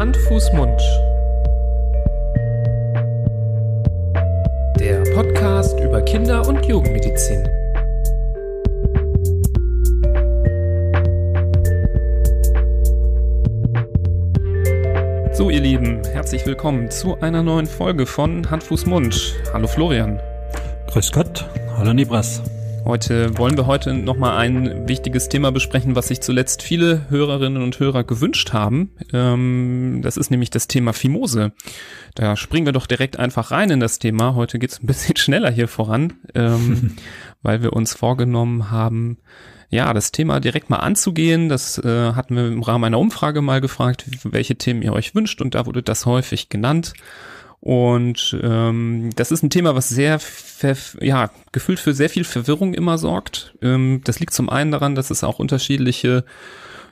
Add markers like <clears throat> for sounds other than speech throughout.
Hand, Fuß, Mund. Der Podcast über Kinder- und Jugendmedizin. So, ihr Lieben, herzlich willkommen zu einer neuen Folge von Hand, Fuß, Mund. Hallo Florian. Grüß Gott. Hallo Nibras. Heute wollen wir heute nochmal ein wichtiges Thema besprechen, was sich zuletzt viele Hörerinnen und Hörer gewünscht haben. Ähm, das ist nämlich das Thema Fimose. Da springen wir doch direkt einfach rein in das Thema. Heute geht's ein bisschen <laughs> schneller hier voran, ähm, <laughs> weil wir uns vorgenommen haben, ja, das Thema direkt mal anzugehen. Das äh, hatten wir im Rahmen einer Umfrage mal gefragt, welche Themen ihr euch wünscht und da wurde das häufig genannt. Und ähm, das ist ein Thema, was sehr, ja, gefühlt für sehr viel Verwirrung immer sorgt. Ähm, das liegt zum einen daran, dass es auch unterschiedliche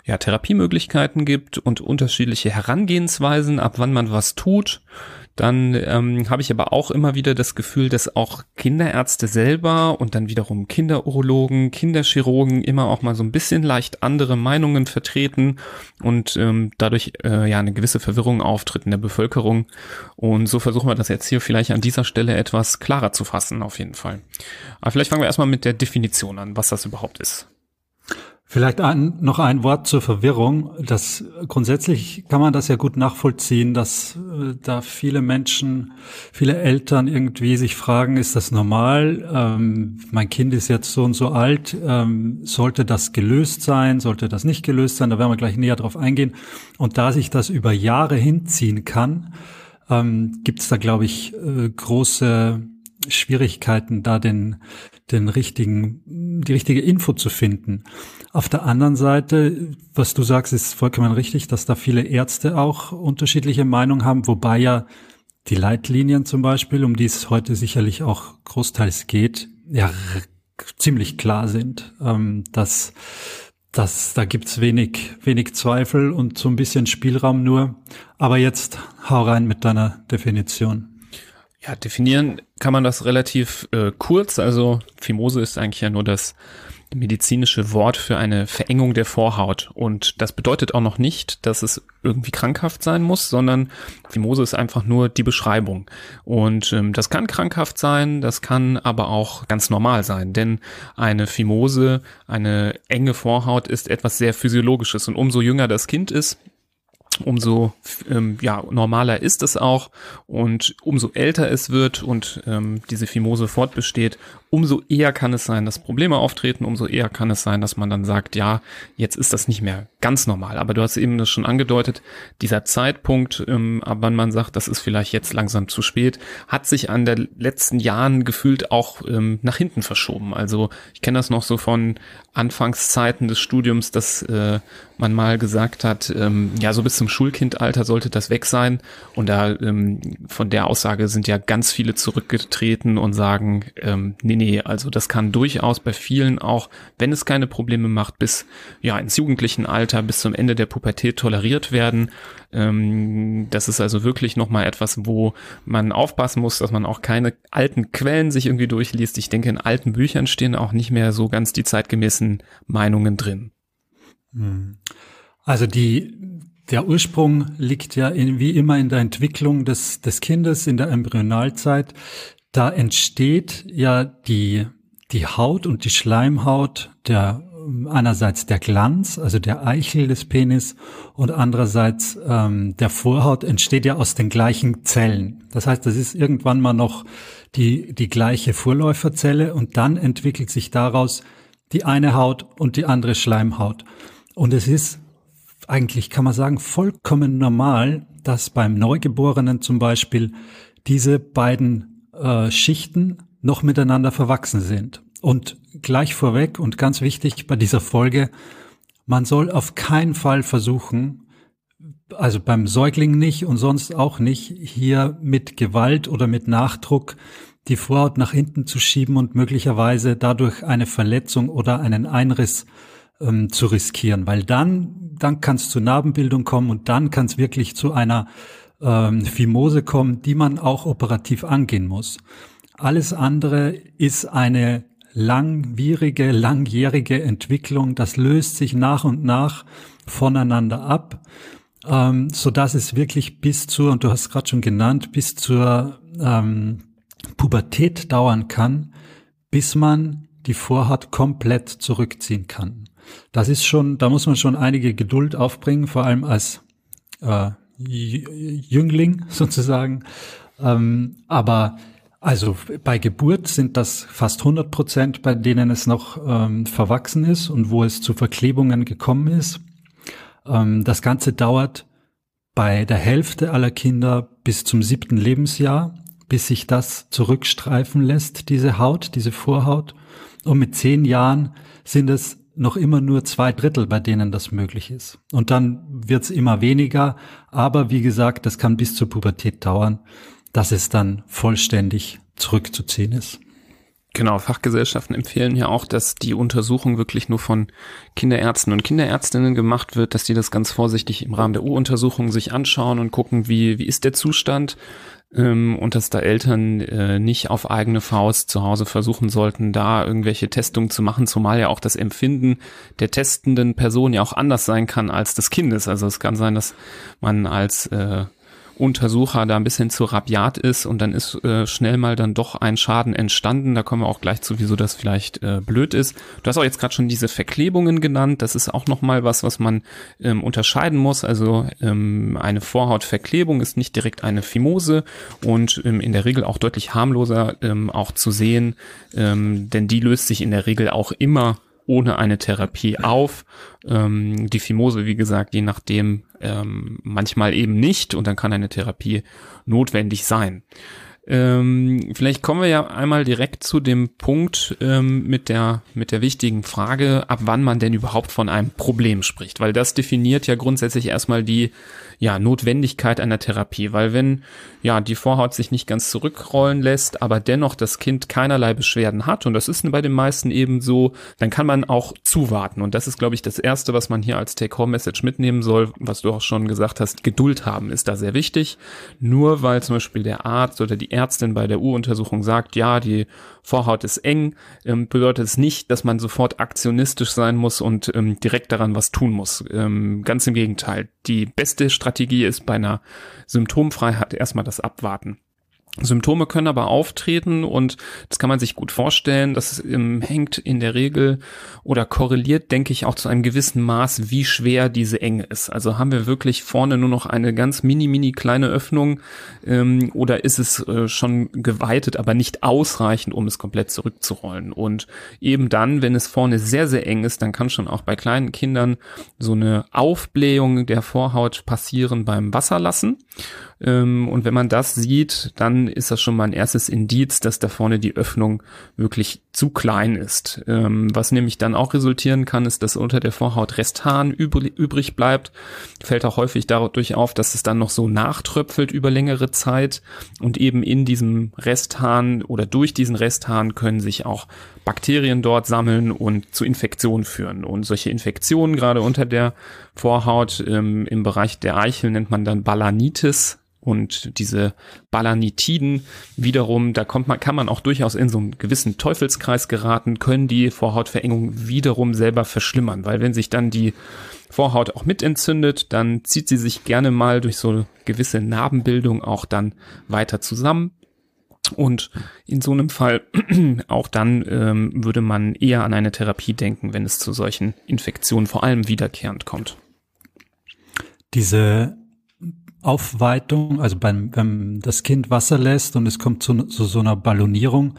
ja, Therapiemöglichkeiten gibt und unterschiedliche Herangehensweisen, ab wann man was tut. Dann ähm, habe ich aber auch immer wieder das Gefühl, dass auch Kinderärzte selber und dann wiederum Kinderurologen, Kinderchirurgen immer auch mal so ein bisschen leicht andere Meinungen vertreten und ähm, dadurch äh, ja eine gewisse Verwirrung auftritt in der Bevölkerung. Und so versuchen wir das jetzt hier vielleicht an dieser Stelle etwas klarer zu fassen, auf jeden Fall. Aber vielleicht fangen wir erstmal mit der Definition an, was das überhaupt ist. Vielleicht ein, noch ein Wort zur Verwirrung. Das grundsätzlich kann man das ja gut nachvollziehen, dass äh, da viele Menschen, viele Eltern irgendwie sich fragen, ist das normal? Ähm, mein Kind ist jetzt so und so alt, ähm, sollte das gelöst sein, sollte das nicht gelöst sein? Da werden wir gleich näher drauf eingehen. Und da sich das über Jahre hinziehen kann, ähm, gibt es da, glaube ich, äh, große Schwierigkeiten, da den, den richtigen, die richtige Info zu finden. Auf der anderen Seite, was du sagst, ist vollkommen richtig, dass da viele Ärzte auch unterschiedliche Meinungen haben, wobei ja die Leitlinien zum Beispiel, um die es heute sicherlich auch großteils geht, ja ziemlich klar sind, ähm, dass dass da gibt's wenig, wenig Zweifel und so ein bisschen Spielraum nur. Aber jetzt hau rein mit deiner Definition. Ja, definieren kann man das relativ äh, kurz. Also Fimose ist eigentlich ja nur das medizinische Wort für eine Verengung der Vorhaut. Und das bedeutet auch noch nicht, dass es irgendwie krankhaft sein muss, sondern Fimose ist einfach nur die Beschreibung. Und ähm, das kann krankhaft sein, das kann aber auch ganz normal sein. Denn eine Fimose, eine enge Vorhaut ist etwas sehr Physiologisches. Und umso jünger das Kind ist, umso ähm, ja, normaler ist es auch und umso älter es wird und ähm, diese Fimose fortbesteht, umso eher kann es sein, dass Probleme auftreten, umso eher kann es sein, dass man dann sagt, ja, jetzt ist das nicht mehr ganz normal. Aber du hast eben das schon angedeutet, dieser Zeitpunkt, ähm, ab wann man sagt, das ist vielleicht jetzt langsam zu spät, hat sich an der letzten Jahren gefühlt auch ähm, nach hinten verschoben. Also ich kenne das noch so von Anfangszeiten des Studiums, dass äh, man mal gesagt hat, ähm, ja, so bis zum Schulkindalter sollte das weg sein. Und da ähm, von der Aussage sind ja ganz viele zurückgetreten und sagen, ähm, nee, nee, also das kann durchaus bei vielen auch, wenn es keine Probleme macht, bis ja ins jugendlichen Alter, bis zum Ende der Pubertät toleriert werden. Ähm, das ist also wirklich nochmal etwas, wo man aufpassen muss, dass man auch keine alten Quellen sich irgendwie durchliest. Ich denke, in alten Büchern stehen auch nicht mehr so ganz die zeitgemäßen Meinungen drin. Hm. Also die, der Ursprung liegt ja in, wie immer in der Entwicklung des, des Kindes, in der Embryonalzeit da entsteht ja die, die Haut und die Schleimhaut der einerseits der Glanz, also der Eichel des Penis und andererseits ähm, der Vorhaut entsteht ja aus den gleichen Zellen. Das heißt, das ist irgendwann mal noch die, die gleiche Vorläuferzelle und dann entwickelt sich daraus die eine Haut und die andere Schleimhaut. Und es ist eigentlich, kann man sagen, vollkommen normal, dass beim Neugeborenen zum Beispiel diese beiden äh, Schichten noch miteinander verwachsen sind. Und gleich vorweg und ganz wichtig bei dieser Folge, man soll auf keinen Fall versuchen, also beim Säugling nicht und sonst auch nicht, hier mit Gewalt oder mit Nachdruck die Vorhaut nach hinten zu schieben und möglicherweise dadurch eine Verletzung oder einen Einriss ähm, zu riskieren, weil dann, dann kann es zu Narbenbildung kommen und dann kann es wirklich zu einer ähm, Fimose kommen, die man auch operativ angehen muss. Alles andere ist eine langwierige, langjährige Entwicklung. Das löst sich nach und nach voneinander ab. ähm, so dass es wirklich bis zur, und du hast gerade schon genannt, bis zur ähm, Pubertät dauern kann, bis man die Vorhaut komplett zurückziehen kann. Das ist schon, da muss man schon einige Geduld aufbringen, vor allem als äh, Jüngling <laughs> sozusagen. Ähm, aber also bei Geburt sind das fast 100 Prozent, bei denen es noch ähm, verwachsen ist und wo es zu Verklebungen gekommen ist. Ähm, das Ganze dauert bei der Hälfte aller Kinder bis zum siebten Lebensjahr, bis sich das zurückstreifen lässt, diese Haut, diese Vorhaut. Und mit zehn Jahren sind es noch immer nur zwei Drittel, bei denen das möglich ist. Und dann wird's immer weniger, aber wie gesagt, das kann bis zur Pubertät dauern, dass es dann vollständig zurückzuziehen ist. Genau, Fachgesellschaften empfehlen ja auch, dass die Untersuchung wirklich nur von Kinderärzten und Kinderärztinnen gemacht wird, dass die das ganz vorsichtig im Rahmen der U-Untersuchung sich anschauen und gucken, wie, wie ist der Zustand ähm, und dass da Eltern äh, nicht auf eigene Faust zu Hause versuchen sollten, da irgendwelche Testungen zu machen, zumal ja auch das Empfinden der testenden Person ja auch anders sein kann als des Kindes. Also es kann sein, dass man als äh, Untersucher da ein bisschen zu rabiat ist und dann ist äh, schnell mal dann doch ein Schaden entstanden. Da kommen wir auch gleich zu, wieso das vielleicht äh, blöd ist. Du hast auch jetzt gerade schon diese Verklebungen genannt. Das ist auch nochmal was, was man ähm, unterscheiden muss. Also ähm, eine Vorhautverklebung ist nicht direkt eine Phimose und ähm, in der Regel auch deutlich harmloser ähm, auch zu sehen, ähm, denn die löst sich in der Regel auch immer ohne eine Therapie auf. Ähm, die Phimose, wie gesagt, je nachdem, ähm, manchmal eben nicht und dann kann eine Therapie notwendig sein. Ähm, vielleicht kommen wir ja einmal direkt zu dem Punkt ähm, mit der mit der wichtigen Frage, ab wann man denn überhaupt von einem Problem spricht, weil das definiert ja grundsätzlich erstmal die ja, Notwendigkeit einer Therapie, weil wenn ja die Vorhaut sich nicht ganz zurückrollen lässt, aber dennoch das Kind keinerlei Beschwerden hat und das ist bei den meisten eben so, dann kann man auch zuwarten und das ist glaube ich das erste, was man hier als Take-Home-Message mitnehmen soll, was du auch schon gesagt hast, Geduld haben ist da sehr wichtig. Nur weil zum Beispiel der Arzt oder die Ärztin bei der U-Untersuchung sagt, ja, die Vorhaut ist eng, ähm, bedeutet es nicht, dass man sofort aktionistisch sein muss und ähm, direkt daran was tun muss. Ähm, ganz im Gegenteil. Die beste Strategie ist bei einer Symptomfreiheit erstmal das Abwarten. Symptome können aber auftreten und das kann man sich gut vorstellen. Das hängt in der Regel oder korreliert, denke ich, auch zu einem gewissen Maß, wie schwer diese Enge ist. Also haben wir wirklich vorne nur noch eine ganz mini, mini kleine Öffnung ähm, oder ist es äh, schon geweitet, aber nicht ausreichend, um es komplett zurückzurollen. Und eben dann, wenn es vorne sehr, sehr eng ist, dann kann schon auch bei kleinen Kindern so eine Aufblähung der Vorhaut passieren beim Wasserlassen. Ähm, und wenn man das sieht, dann ist das schon mal ein erstes Indiz, dass da vorne die Öffnung wirklich zu klein ist. Ähm, was nämlich dann auch resultieren kann, ist, dass unter der Vorhaut Resthahn übrig bleibt. Fällt auch häufig dadurch auf, dass es dann noch so nachtröpfelt über längere Zeit und eben in diesem Resthahn oder durch diesen Resthahn können sich auch Bakterien dort sammeln und zu Infektionen führen. Und solche Infektionen gerade unter der Vorhaut ähm, im Bereich der Eichel nennt man dann Balanitis. Und diese Balanitiden wiederum, da kommt man, kann man auch durchaus in so einen gewissen Teufelskreis geraten, können die Vorhautverengung wiederum selber verschlimmern, weil wenn sich dann die Vorhaut auch mit entzündet, dann zieht sie sich gerne mal durch so gewisse Narbenbildung auch dann weiter zusammen. Und in so einem Fall <clears throat> auch dann ähm, würde man eher an eine Therapie denken, wenn es zu solchen Infektionen vor allem wiederkehrend kommt. Diese Aufweitung, also beim, wenn das Kind Wasser lässt und es kommt zu, zu so einer Ballonierung,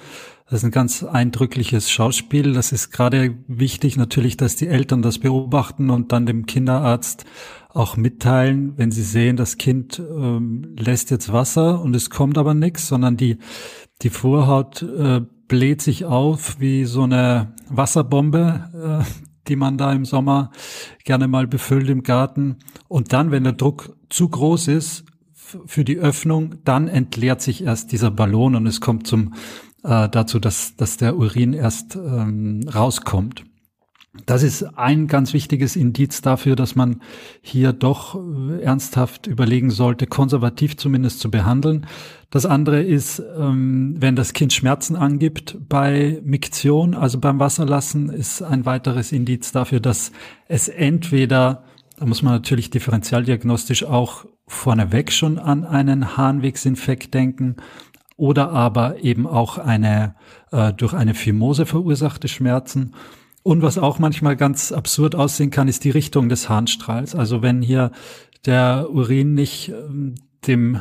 das ist ein ganz eindrückliches Schauspiel. Das ist gerade wichtig natürlich, dass die Eltern das beobachten und dann dem Kinderarzt auch mitteilen, wenn sie sehen, das Kind ähm, lässt jetzt Wasser und es kommt aber nichts, sondern die, die Vorhaut äh, bläht sich auf wie so eine Wasserbombe, äh, die man da im Sommer gerne mal befüllt im Garten. Und dann, wenn der Druck zu groß ist für die Öffnung, dann entleert sich erst dieser Ballon und es kommt zum äh, dazu, dass, dass der Urin erst ähm, rauskommt. Das ist ein ganz wichtiges Indiz dafür, dass man hier doch äh, ernsthaft überlegen sollte, konservativ zumindest zu behandeln. Das andere ist, ähm, wenn das Kind Schmerzen angibt bei Miktion, also beim Wasserlassen, ist ein weiteres Indiz dafür, dass es entweder Da muss man natürlich differentialdiagnostisch auch vorneweg schon an einen Harnwegsinfekt denken oder aber eben auch eine äh, durch eine Phimose verursachte Schmerzen. Und was auch manchmal ganz absurd aussehen kann, ist die Richtung des Harnstrahls. Also wenn hier der Urin nicht ähm, dem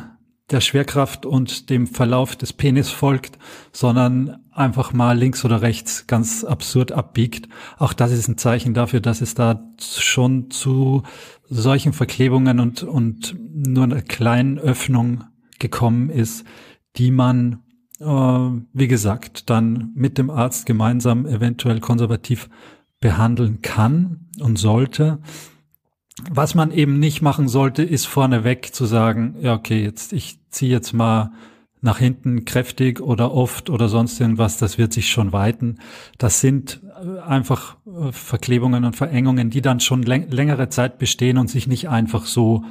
der Schwerkraft und dem Verlauf des Penis folgt, sondern einfach mal links oder rechts ganz absurd abbiegt. Auch das ist ein Zeichen dafür, dass es da schon zu solchen Verklebungen und, und nur einer kleinen Öffnung gekommen ist, die man, äh, wie gesagt, dann mit dem Arzt gemeinsam eventuell konservativ behandeln kann und sollte. Was man eben nicht machen sollte, ist vorneweg zu sagen, ja, okay, jetzt, ich ziehe jetzt mal nach hinten kräftig oder oft oder sonst irgendwas, das wird sich schon weiten. Das sind äh, einfach äh, Verklebungen und Verengungen, die dann schon längere Zeit bestehen und sich nicht einfach so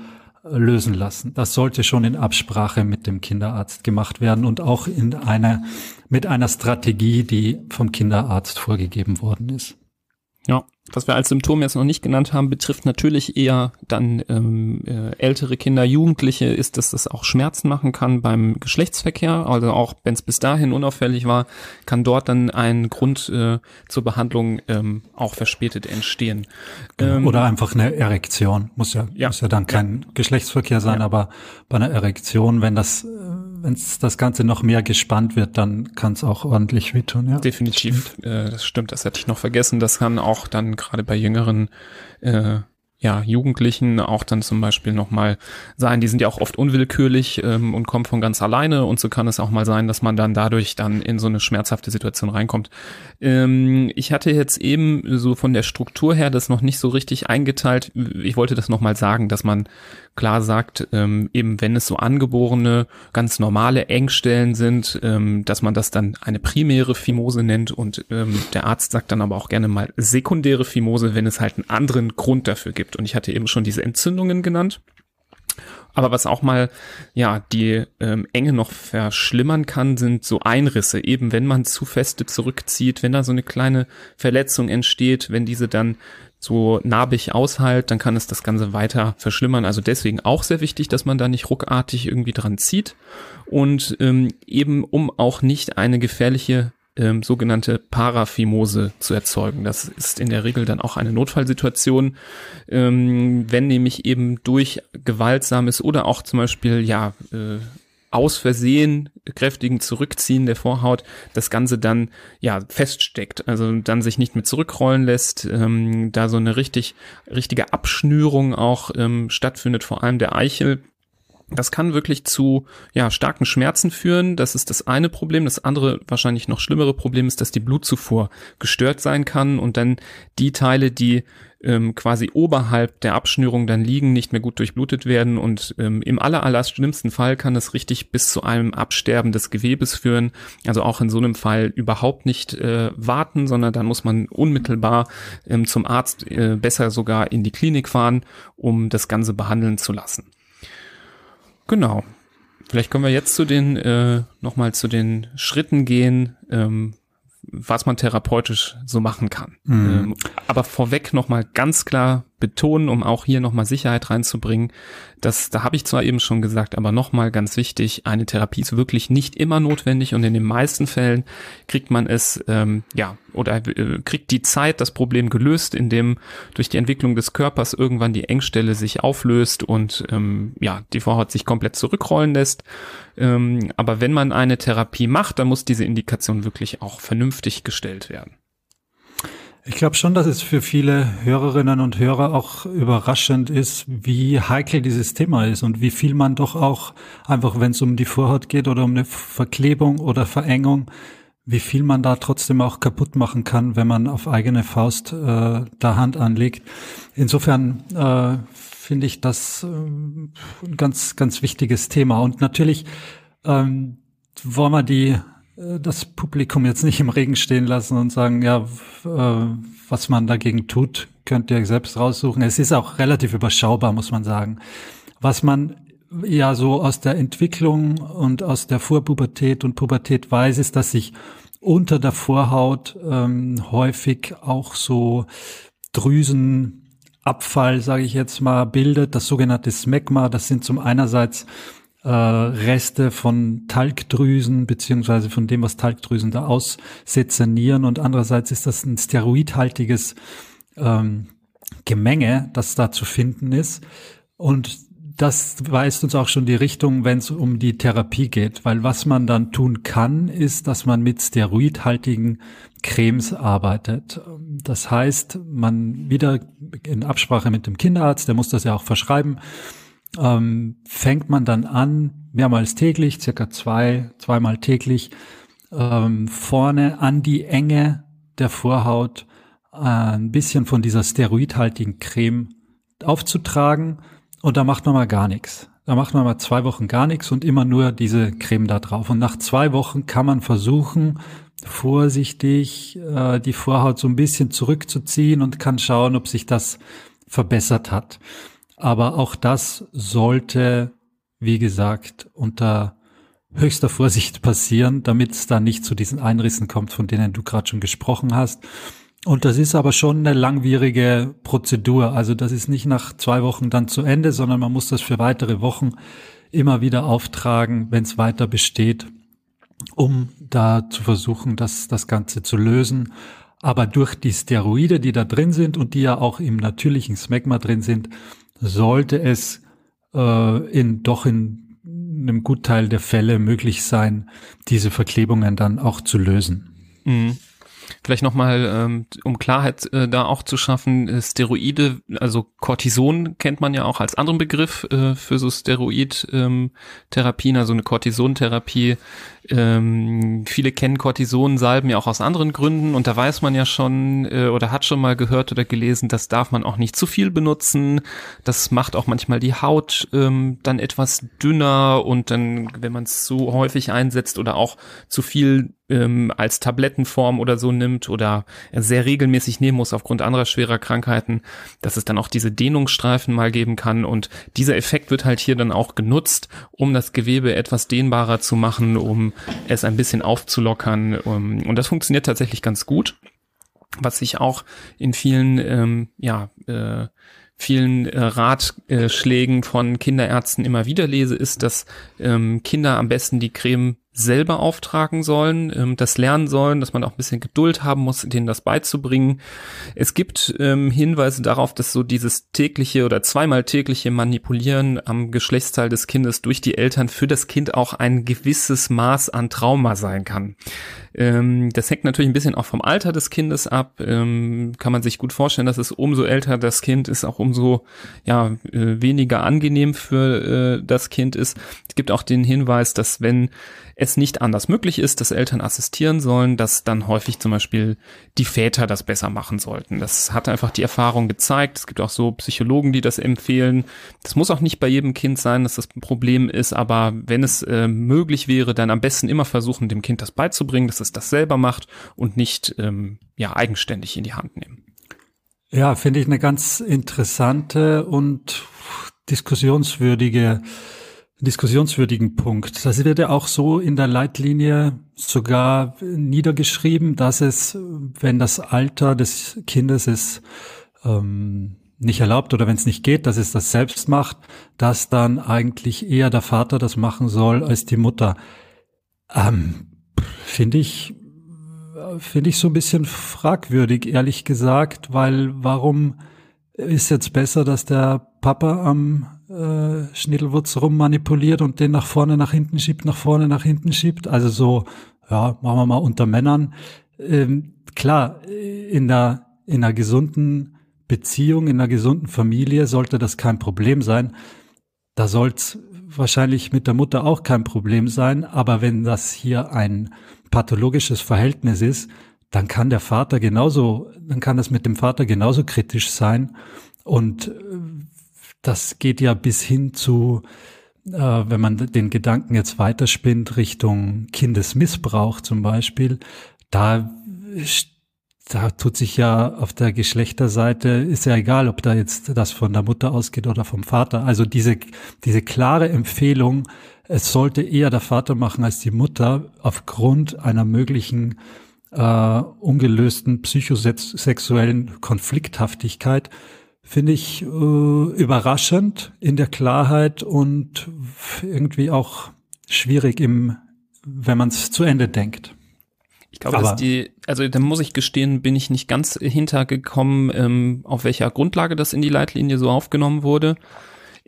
äh, lösen lassen. Das sollte schon in Absprache mit dem Kinderarzt gemacht werden und auch in einer, mit einer Strategie, die vom Kinderarzt vorgegeben worden ist. Ja, was wir als Symptom jetzt noch nicht genannt haben, betrifft natürlich eher dann ähm, äh, ältere Kinder, Jugendliche, ist, dass das auch Schmerzen machen kann beim Geschlechtsverkehr. Also auch wenn es bis dahin unauffällig war, kann dort dann ein Grund äh, zur Behandlung ähm, auch verspätet entstehen. Genau. Ähm, Oder einfach eine Erektion. Muss ja, ja. muss ja dann kein ja. Geschlechtsverkehr sein, ja. aber bei einer Erektion, wenn das äh, wenn das Ganze noch mehr gespannt wird, dann kann es auch ordentlich wehtun. Ja. Definitiv, das stimmt. Äh, das stimmt, das hätte ich noch vergessen. Das kann auch dann gerade bei jüngeren äh, ja, Jugendlichen auch dann zum Beispiel nochmal sein, die sind ja auch oft unwillkürlich ähm, und kommen von ganz alleine und so kann es auch mal sein, dass man dann dadurch dann in so eine schmerzhafte Situation reinkommt. Ähm, ich hatte jetzt eben so von der Struktur her das noch nicht so richtig eingeteilt. Ich wollte das nochmal sagen, dass man klar sagt, ähm, eben wenn es so angeborene, ganz normale Engstellen sind, ähm, dass man das dann eine primäre Fimose nennt und ähm, der Arzt sagt dann aber auch gerne mal sekundäre Fimose, wenn es halt einen anderen Grund dafür gibt. Und ich hatte eben schon diese Entzündungen genannt. Aber was auch mal ja die ähm, Enge noch verschlimmern kann, sind so Einrisse. Eben wenn man zu feste zurückzieht, wenn da so eine kleine Verletzung entsteht, wenn diese dann so narbig aushält, dann kann es das Ganze weiter verschlimmern. Also deswegen auch sehr wichtig, dass man da nicht ruckartig irgendwie dran zieht und ähm, eben um auch nicht eine gefährliche ähm, sogenannte Paraphimose zu erzeugen. Das ist in der Regel dann auch eine Notfallsituation, ähm, wenn nämlich eben durch gewaltsames oder auch zum Beispiel ja äh, aus Versehen kräftigen Zurückziehen der Vorhaut das Ganze dann ja feststeckt, also dann sich nicht mehr zurückrollen lässt, ähm, da so eine richtig richtige Abschnürung auch ähm, stattfindet, vor allem der Eichel. Das kann wirklich zu ja, starken Schmerzen führen. Das ist das eine Problem. Das andere, wahrscheinlich noch schlimmere Problem ist, dass die Blutzufuhr gestört sein kann und dann die Teile, die ähm, quasi oberhalb der Abschnürung dann liegen, nicht mehr gut durchblutet werden und ähm, im aller, schlimmsten Fall kann es richtig bis zu einem Absterben des Gewebes führen. Also auch in so einem Fall überhaupt nicht äh, warten, sondern dann muss man unmittelbar ähm, zum Arzt, äh, besser sogar in die Klinik fahren, um das Ganze behandeln zu lassen. Genau. Vielleicht können wir jetzt zu den äh, nochmal zu den Schritten gehen, ähm, was man therapeutisch so machen kann. Mhm. Ähm, aber vorweg nochmal ganz klar betonen, um auch hier nochmal Sicherheit reinzubringen. Das, da habe ich zwar eben schon gesagt, aber nochmal ganz wichtig, eine Therapie ist wirklich nicht immer notwendig und in den meisten Fällen kriegt man es, ähm, ja, oder äh, kriegt die Zeit das Problem gelöst, indem durch die Entwicklung des Körpers irgendwann die Engstelle sich auflöst und ähm, ja, die Vorhaut sich komplett zurückrollen lässt. Ähm, aber wenn man eine Therapie macht, dann muss diese Indikation wirklich auch vernünftig gestellt werden. Ich glaube schon, dass es für viele Hörerinnen und Hörer auch überraschend ist, wie heikel dieses Thema ist und wie viel man doch auch einfach, wenn es um die Vorhaut geht oder um eine Verklebung oder Verengung, wie viel man da trotzdem auch kaputt machen kann, wenn man auf eigene Faust äh, da Hand anlegt. Insofern äh, finde ich das äh, ein ganz, ganz wichtiges Thema. Und natürlich ähm, wollen wir die das Publikum jetzt nicht im Regen stehen lassen und sagen, ja, äh, was man dagegen tut, könnt ihr selbst raussuchen. Es ist auch relativ überschaubar, muss man sagen. Was man ja so aus der Entwicklung und aus der Vorpubertät und Pubertät weiß, ist, dass sich unter der Vorhaut ähm, häufig auch so Drüsen Abfall, sage ich jetzt mal, bildet, das sogenannte Smegma. Das sind zum einerseits äh, Reste von Talgdrüsen beziehungsweise von dem, was Talgdrüsen da aussezernieren. Und andererseits ist das ein steroidhaltiges ähm, Gemenge, das da zu finden ist. Und das weist uns auch schon die Richtung, wenn es um die Therapie geht, weil was man dann tun kann, ist, dass man mit steroidhaltigen Cremes arbeitet. Das heißt, man wieder in Absprache mit dem Kinderarzt, der muss das ja auch verschreiben, ähm, fängt man dann an, mehrmals täglich, circa zwei, zweimal täglich, ähm, vorne an die Enge der Vorhaut äh, ein bisschen von dieser steroidhaltigen Creme aufzutragen und da macht man mal gar nichts. Da macht man mal zwei Wochen gar nichts und immer nur diese Creme da drauf. Und nach zwei Wochen kann man versuchen, vorsichtig äh, die Vorhaut so ein bisschen zurückzuziehen und kann schauen, ob sich das verbessert hat. Aber auch das sollte, wie gesagt, unter höchster Vorsicht <laughs> passieren, damit es da nicht zu diesen Einrissen kommt, von denen du gerade schon gesprochen hast. Und das ist aber schon eine langwierige Prozedur. Also das ist nicht nach zwei Wochen dann zu Ende, sondern man muss das für weitere Wochen immer wieder auftragen, wenn es weiter besteht, um da zu versuchen, das, das Ganze zu lösen. Aber durch die Steroide, die da drin sind und die ja auch im natürlichen Smegma drin sind, sollte es äh, in doch in einem Gutteil der Fälle möglich sein, diese Verklebungen dann auch zu lösen. Mhm. Vielleicht nochmal, ähm, um Klarheit äh, da auch zu schaffen, äh, Steroide, also Cortison kennt man ja auch als anderen Begriff äh, für so Steroid-Therapien, also eine Cortisontherapie ähm, viele kennen Cortisonsalben ja auch aus anderen Gründen und da weiß man ja schon äh, oder hat schon mal gehört oder gelesen, das darf man auch nicht zu viel benutzen. Das macht auch manchmal die Haut ähm, dann etwas dünner und dann, wenn man es zu häufig einsetzt oder auch zu viel ähm, als Tablettenform oder so nimmt oder sehr regelmäßig nehmen muss aufgrund anderer schwerer Krankheiten, dass es dann auch diese Dehnungsstreifen mal geben kann und dieser Effekt wird halt hier dann auch genutzt, um das Gewebe etwas dehnbarer zu machen, um es ein bisschen aufzulockern. Um, und das funktioniert tatsächlich ganz gut. Was ich auch in vielen, ähm, ja, äh, vielen äh, Ratschlägen von Kinderärzten immer wieder lese, ist, dass ähm, Kinder am besten die Creme selber auftragen sollen, ähm, das lernen sollen, dass man auch ein bisschen Geduld haben muss, denen das beizubringen. Es gibt ähm, Hinweise darauf, dass so dieses tägliche oder zweimal tägliche Manipulieren am Geschlechtsteil des Kindes durch die Eltern für das Kind auch ein gewisses Maß an Trauma sein kann. Ähm, das hängt natürlich ein bisschen auch vom Alter des Kindes ab. Ähm, kann man sich gut vorstellen, dass es umso älter das Kind ist, auch umso ja äh, weniger angenehm für äh, das Kind ist. Es gibt auch den Hinweis, dass wenn nicht anders möglich ist, dass Eltern assistieren sollen, dass dann häufig zum Beispiel die Väter das besser machen sollten. Das hat einfach die Erfahrung gezeigt. Es gibt auch so Psychologen, die das empfehlen. Das muss auch nicht bei jedem Kind sein, dass das ein Problem ist, aber wenn es äh, möglich wäre, dann am besten immer versuchen, dem Kind das beizubringen, dass es das selber macht und nicht ähm, ja eigenständig in die Hand nehmen. Ja, finde ich eine ganz interessante und diskussionswürdige diskussionswürdigen Punkt. Das wird ja auch so in der Leitlinie sogar niedergeschrieben, dass es, wenn das Alter des Kindes es ähm, nicht erlaubt oder wenn es nicht geht, dass es das selbst macht, dass dann eigentlich eher der Vater das machen soll als die Mutter. Ähm, finde ich, finde ich so ein bisschen fragwürdig, ehrlich gesagt, weil warum ist jetzt besser, dass der Papa am äh, Schnittelwurz rummanipuliert und den nach vorne, nach hinten schiebt, nach vorne, nach hinten schiebt. Also so, ja, machen wir mal unter Männern. Ähm, klar, in der, in einer gesunden Beziehung, in einer gesunden Familie sollte das kein Problem sein. Da soll's wahrscheinlich mit der Mutter auch kein Problem sein. Aber wenn das hier ein pathologisches Verhältnis ist, dann kann der Vater genauso, dann kann das mit dem Vater genauso kritisch sein. Und äh, das geht ja bis hin zu, äh, wenn man den Gedanken jetzt weiterspinnt Richtung Kindesmissbrauch zum Beispiel, da da tut sich ja auf der Geschlechterseite, ist ja egal, ob da jetzt das von der Mutter ausgeht oder vom Vater. Also diese, diese klare Empfehlung, es sollte eher der Vater machen als die Mutter aufgrund einer möglichen äh, ungelösten psychosexuellen Konflikthaftigkeit finde ich äh, überraschend in der Klarheit und irgendwie auch schwierig im, wenn man es zu Ende denkt. Ich glaube, dass die, also da muss ich gestehen, bin ich nicht ganz hintergekommen, ähm, auf welcher Grundlage das in die Leitlinie so aufgenommen wurde.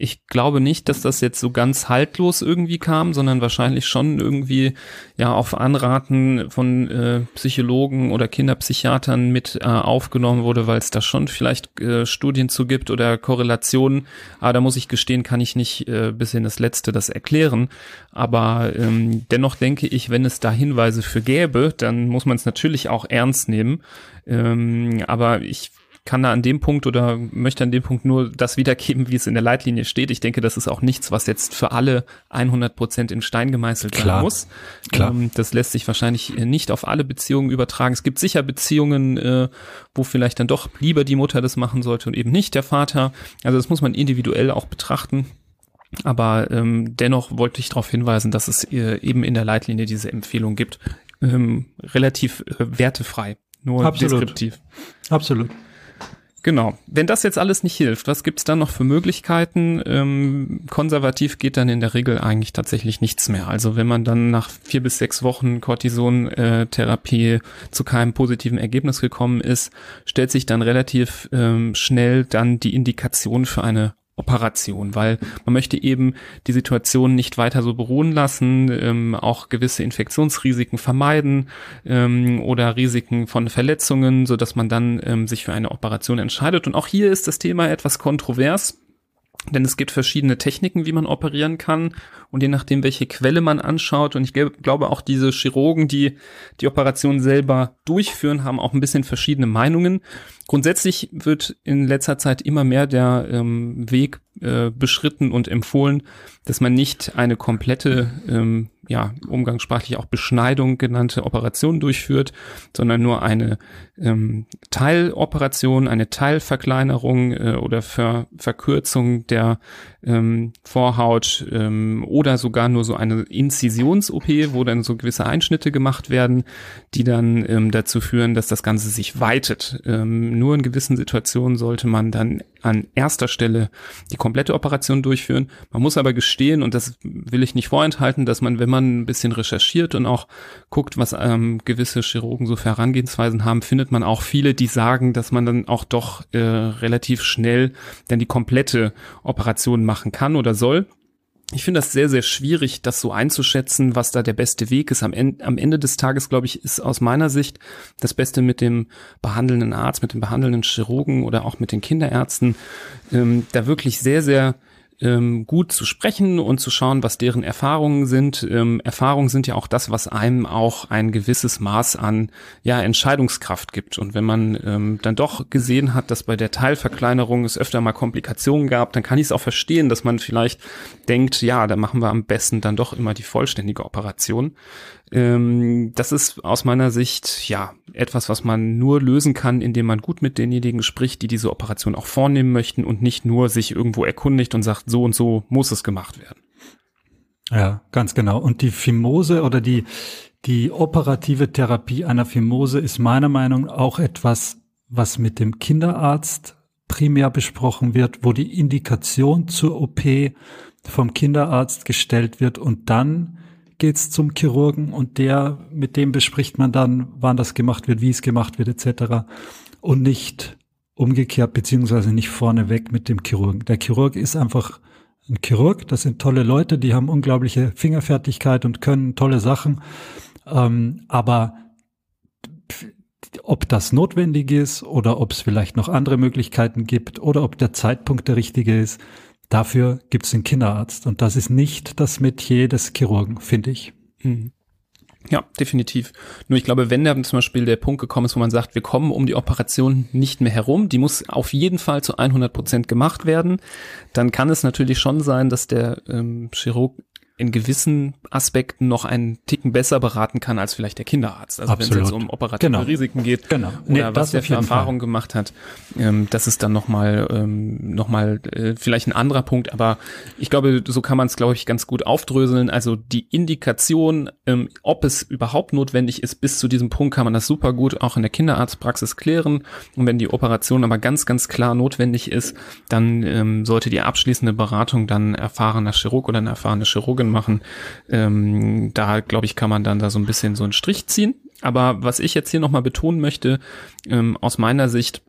Ich glaube nicht, dass das jetzt so ganz haltlos irgendwie kam, sondern wahrscheinlich schon irgendwie ja auf Anraten von äh, Psychologen oder Kinderpsychiatern mit äh, aufgenommen wurde, weil es da schon vielleicht äh, Studien zu gibt oder Korrelationen. Aber da muss ich gestehen, kann ich nicht äh, bis in das Letzte das erklären. Aber ähm, dennoch denke ich, wenn es da Hinweise für gäbe, dann muss man es natürlich auch ernst nehmen. Ähm, aber ich kann da an dem Punkt oder möchte an dem Punkt nur das wiedergeben, wie es in der Leitlinie steht. Ich denke, das ist auch nichts, was jetzt für alle 100 Prozent in Stein gemeißelt Klar. sein muss. Klar. Ähm, das lässt sich wahrscheinlich nicht auf alle Beziehungen übertragen. Es gibt sicher Beziehungen, äh, wo vielleicht dann doch lieber die Mutter das machen sollte und eben nicht der Vater. Also das muss man individuell auch betrachten. Aber ähm, dennoch wollte ich darauf hinweisen, dass es äh, eben in der Leitlinie diese Empfehlung gibt. Ähm, relativ äh, wertefrei, nur Absolut. deskriptiv. Absolut. Genau. Wenn das jetzt alles nicht hilft, was gibt's dann noch für Möglichkeiten? Ähm, konservativ geht dann in der Regel eigentlich tatsächlich nichts mehr. Also wenn man dann nach vier bis sechs Wochen Cortison-Therapie zu keinem positiven Ergebnis gekommen ist, stellt sich dann relativ ähm, schnell dann die Indikation für eine Operation, weil man möchte eben die Situation nicht weiter so beruhen lassen, ähm, auch gewisse Infektionsrisiken vermeiden ähm, oder Risiken von Verletzungen, so dass man dann ähm, sich für eine Operation entscheidet. Und auch hier ist das Thema etwas kontrovers. Denn es gibt verschiedene Techniken, wie man operieren kann. Und je nachdem, welche Quelle man anschaut, und ich glaube auch diese Chirurgen, die die Operation selber durchführen, haben auch ein bisschen verschiedene Meinungen. Grundsätzlich wird in letzter Zeit immer mehr der ähm, Weg äh, beschritten und empfohlen, dass man nicht eine komplette ähm, ja, umgangssprachlich auch Beschneidung genannte Operation durchführt, sondern nur eine ähm, Teiloperation, eine Teilverkleinerung äh, oder Ver Verkürzung der ähm, Vorhaut ähm, oder sogar nur so eine Inzisions-OP, wo dann so gewisse Einschnitte gemacht werden, die dann ähm, dazu führen, dass das Ganze sich weitet. Ähm, nur in gewissen Situationen sollte man dann an erster Stelle die komplette Operation durchführen. Man muss aber gestehen, und das will ich nicht vorenthalten, dass man, wenn man ein bisschen recherchiert und auch guckt, was ähm, gewisse Chirurgen so für Herangehensweisen haben, findet man auch viele, die sagen, dass man dann auch doch äh, relativ schnell dann die komplette Operation machen kann oder soll. Ich finde das sehr, sehr schwierig, das so einzuschätzen, was da der beste Weg ist. Am Ende, am Ende des Tages, glaube ich, ist aus meiner Sicht das Beste mit dem behandelnden Arzt, mit dem behandelnden Chirurgen oder auch mit den Kinderärzten, ähm, da wirklich sehr, sehr ähm, gut zu sprechen und zu schauen, was deren Erfahrungen sind. Ähm, Erfahrungen sind ja auch das, was einem auch ein gewisses Maß an ja, Entscheidungskraft gibt. Und wenn man ähm, dann doch gesehen hat, dass bei der Teilverkleinerung es öfter mal Komplikationen gab, dann kann ich es auch verstehen, dass man vielleicht denkt, ja, da machen wir am besten dann doch immer die vollständige Operation. Ähm, das ist aus meiner Sicht ja etwas, was man nur lösen kann, indem man gut mit denjenigen spricht, die diese Operation auch vornehmen möchten und nicht nur sich irgendwo erkundigt und sagt, so und so muss es gemacht werden. Ja, ganz genau. Und die Fimose oder die, die operative Therapie einer Fimose ist meiner Meinung nach auch etwas, was mit dem Kinderarzt primär besprochen wird, wo die Indikation zur OP vom Kinderarzt gestellt wird und dann geht's zum Chirurgen und der, mit dem bespricht man dann, wann das gemacht wird, wie es gemacht wird, etc. Und nicht umgekehrt, beziehungsweise nicht vorneweg mit dem Chirurgen. Der Chirurg ist einfach ein Chirurg, das sind tolle Leute, die haben unglaubliche Fingerfertigkeit und können tolle Sachen. Ähm, aber ob das notwendig ist oder ob es vielleicht noch andere Möglichkeiten gibt oder ob der Zeitpunkt der richtige ist, Dafür gibt es den Kinderarzt und das ist nicht das Metier des Chirurgen, finde ich. Mhm. Ja, definitiv. Nur ich glaube, wenn da zum Beispiel der Punkt gekommen ist, wo man sagt, wir kommen um die Operation nicht mehr herum, die muss auf jeden Fall zu 100 Prozent gemacht werden, dann kann es natürlich schon sein, dass der ähm, Chirurg in gewissen Aspekten noch einen Ticken besser beraten kann als vielleicht der Kinderarzt. Also wenn es jetzt um operative genau. Risiken geht genau. oder nee, was der für Erfahrungen gemacht hat, ähm, das ist dann nochmal ähm, noch mal, äh, vielleicht ein anderer Punkt. Aber ich glaube, so kann man es, glaube ich, ganz gut aufdröseln. Also die Indikation, ähm, ob es überhaupt notwendig ist, bis zu diesem Punkt kann man das super gut auch in der Kinderarztpraxis klären. Und wenn die Operation aber ganz, ganz klar notwendig ist, dann ähm, sollte die abschließende Beratung dann erfahrener Chirurg oder eine erfahrene Chirurgin machen. Ähm, da, glaube ich, kann man dann da so ein bisschen so einen Strich ziehen. Aber was ich jetzt hier nochmal betonen möchte, ähm, aus meiner Sicht,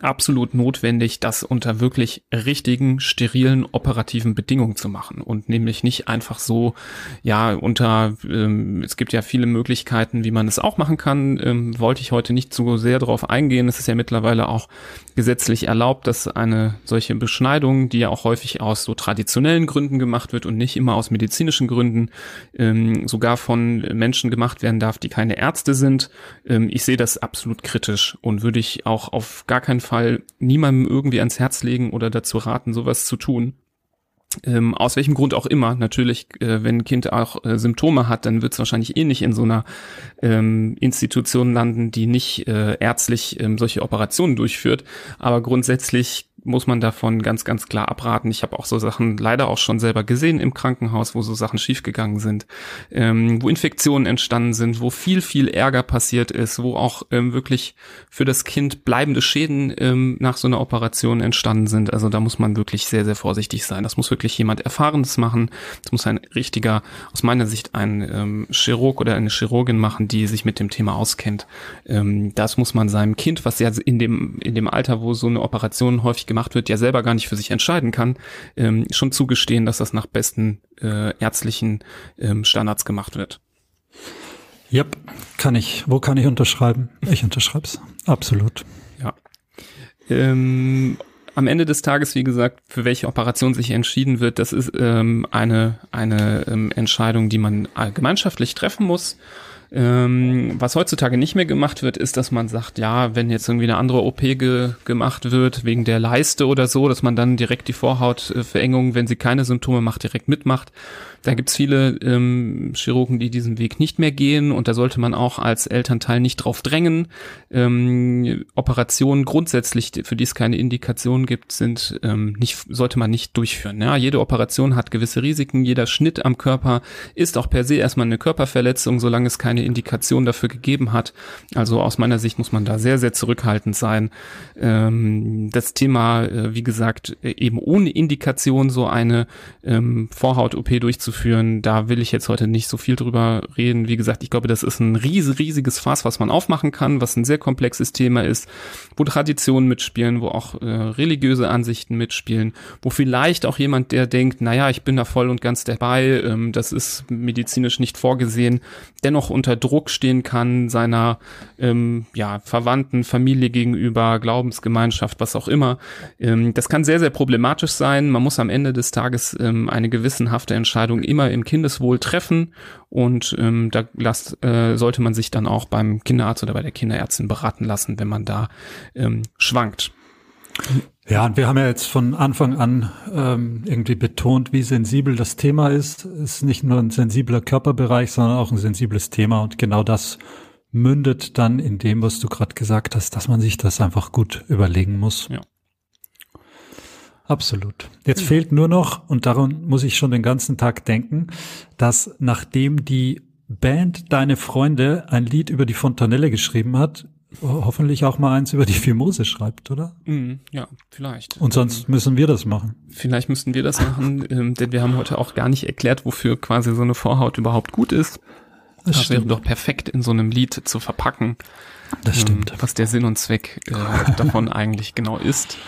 absolut notwendig, das unter wirklich richtigen, sterilen, operativen Bedingungen zu machen und nämlich nicht einfach so, ja, unter, ähm, es gibt ja viele Möglichkeiten, wie man es auch machen kann, ähm, wollte ich heute nicht so sehr darauf eingehen. Es ist ja mittlerweile auch gesetzlich erlaubt, dass eine solche Beschneidung, die ja auch häufig aus so traditionellen Gründen gemacht wird und nicht immer aus medizinischen Gründen, ähm, sogar von Menschen gemacht werden darf, die keine Ärzte sind. Ähm, ich sehe das absolut kritisch und würde ich auch auf gar keinen Fall niemandem irgendwie ans Herz legen oder dazu raten, sowas zu tun. Ähm, aus welchem Grund auch immer. Natürlich, äh, wenn ein Kind auch äh, Symptome hat, dann wird es wahrscheinlich eh nicht in so einer ähm, Institution landen, die nicht äh, ärztlich ähm, solche Operationen durchführt. Aber grundsätzlich muss man davon ganz, ganz klar abraten. Ich habe auch so Sachen leider auch schon selber gesehen im Krankenhaus, wo so Sachen schiefgegangen sind, ähm, wo Infektionen entstanden sind, wo viel, viel Ärger passiert ist, wo auch ähm, wirklich für das Kind bleibende Schäden ähm, nach so einer Operation entstanden sind. Also da muss man wirklich sehr, sehr vorsichtig sein. Das muss wirklich jemand Erfahrenes machen. Das muss ein richtiger, aus meiner Sicht ein ähm, Chirurg oder eine Chirurgin machen, die sich mit dem Thema auskennt. Ähm, das muss man seinem Kind, was ja in dem, in dem Alter, wo so eine Operation häufig gemacht wird, ja selber gar nicht für sich entscheiden kann, ähm, schon zugestehen, dass das nach besten äh, ärztlichen ähm, Standards gemacht wird. Yep, kann ich. Wo kann ich unterschreiben? Ich unterschreibe es. Absolut. Ja. Ähm, am Ende des Tages, wie gesagt, für welche Operation sich entschieden wird, das ist ähm, eine, eine ähm, Entscheidung, die man gemeinschaftlich treffen muss. Ähm, was heutzutage nicht mehr gemacht wird, ist, dass man sagt, ja, wenn jetzt irgendwie eine andere OP ge gemacht wird, wegen der Leiste oder so, dass man dann direkt die Vorhautverengung, wenn sie keine Symptome macht, direkt mitmacht. Da gibt's viele ähm, Chirurgen, die diesen Weg nicht mehr gehen und da sollte man auch als Elternteil nicht drauf drängen. Ähm, Operationen grundsätzlich, für die es keine Indikation gibt, sind ähm, nicht sollte man nicht durchführen. Ja, jede Operation hat gewisse Risiken, jeder Schnitt am Körper ist auch per se erstmal eine Körperverletzung, solange es keine Indikation dafür gegeben hat. Also aus meiner Sicht muss man da sehr sehr zurückhaltend sein. Ähm, das Thema, äh, wie gesagt, eben ohne Indikation so eine ähm, Vorhaut-OP durchzuführen durchzuführen. Da will ich jetzt heute nicht so viel drüber reden. Wie gesagt, ich glaube, das ist ein riesig, riesiges Fass, was man aufmachen kann, was ein sehr komplexes Thema ist, wo Traditionen mitspielen, wo auch äh, religiöse Ansichten mitspielen, wo vielleicht auch jemand, der denkt, naja, ich bin da voll und ganz dabei, ähm, das ist medizinisch nicht vorgesehen, dennoch unter Druck stehen kann, seiner ähm, ja, Verwandten, Familie gegenüber, Glaubensgemeinschaft, was auch immer. Ähm, das kann sehr, sehr problematisch sein. Man muss am Ende des Tages ähm, eine gewissenhafte Entscheidung Entscheidung immer im Kindeswohl treffen und ähm, da lasst, äh, sollte man sich dann auch beim Kinderarzt oder bei der Kinderärztin beraten lassen, wenn man da ähm, schwankt. Ja, und wir haben ja jetzt von Anfang an ähm, irgendwie betont, wie sensibel das Thema ist. Es ist nicht nur ein sensibler Körperbereich, sondern auch ein sensibles Thema. Und genau das mündet dann in dem, was du gerade gesagt hast, dass man sich das einfach gut überlegen muss. Ja. Absolut. Jetzt fehlt nur noch, und daran muss ich schon den ganzen Tag denken, dass nachdem die Band Deine Freunde ein Lied über die Fontanelle geschrieben hat, hoffentlich auch mal eins über die Fimose schreibt, oder? Mm, ja, vielleicht. Und sonst ähm, müssen wir das machen. Vielleicht müssten wir das machen, <laughs> ähm, denn wir haben heute auch gar nicht erklärt, wofür quasi so eine Vorhaut überhaupt gut ist. Das, das wäre doch perfekt in so einem Lied zu verpacken. Das stimmt. Ähm, was der Sinn und Zweck äh, <laughs> davon eigentlich genau ist.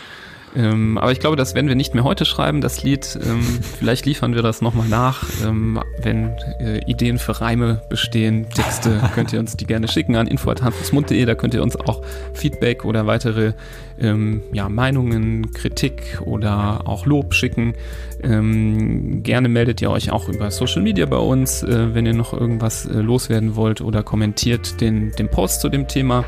Ähm, aber ich glaube, das werden wir nicht mehr heute schreiben, das Lied. Ähm, vielleicht liefern wir das nochmal nach. Ähm, wenn äh, Ideen für Reime bestehen, Texte, könnt ihr uns die gerne schicken an info.handelsmund.de. Da könnt ihr uns auch Feedback oder weitere ähm, ja, Meinungen, Kritik oder auch Lob schicken. Ähm, gerne meldet ihr euch auch über Social Media bei uns, äh, wenn ihr noch irgendwas äh, loswerden wollt oder kommentiert den, den Post zu dem Thema.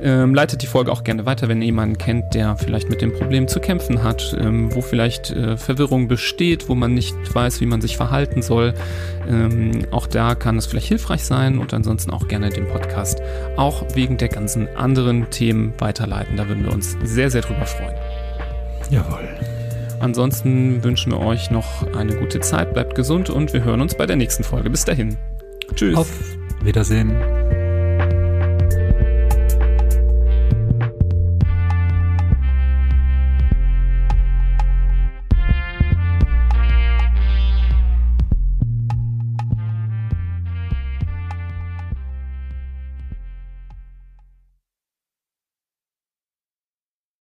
Ähm, leitet die Folge auch gerne weiter, wenn ihr jemanden kennt, der vielleicht mit dem Problem zu kämpfen hat, ähm, wo vielleicht äh, Verwirrung besteht, wo man nicht weiß, wie man sich verhalten soll. Ähm, auch da kann es vielleicht hilfreich sein und ansonsten auch gerne den Podcast auch wegen der ganzen anderen Themen weiterleiten. Da würden wir uns sehr, sehr drüber freuen. Jawohl. Ansonsten wünschen wir euch noch eine gute Zeit, bleibt gesund und wir hören uns bei der nächsten Folge. Bis dahin. Tschüss. Auf Wiedersehen.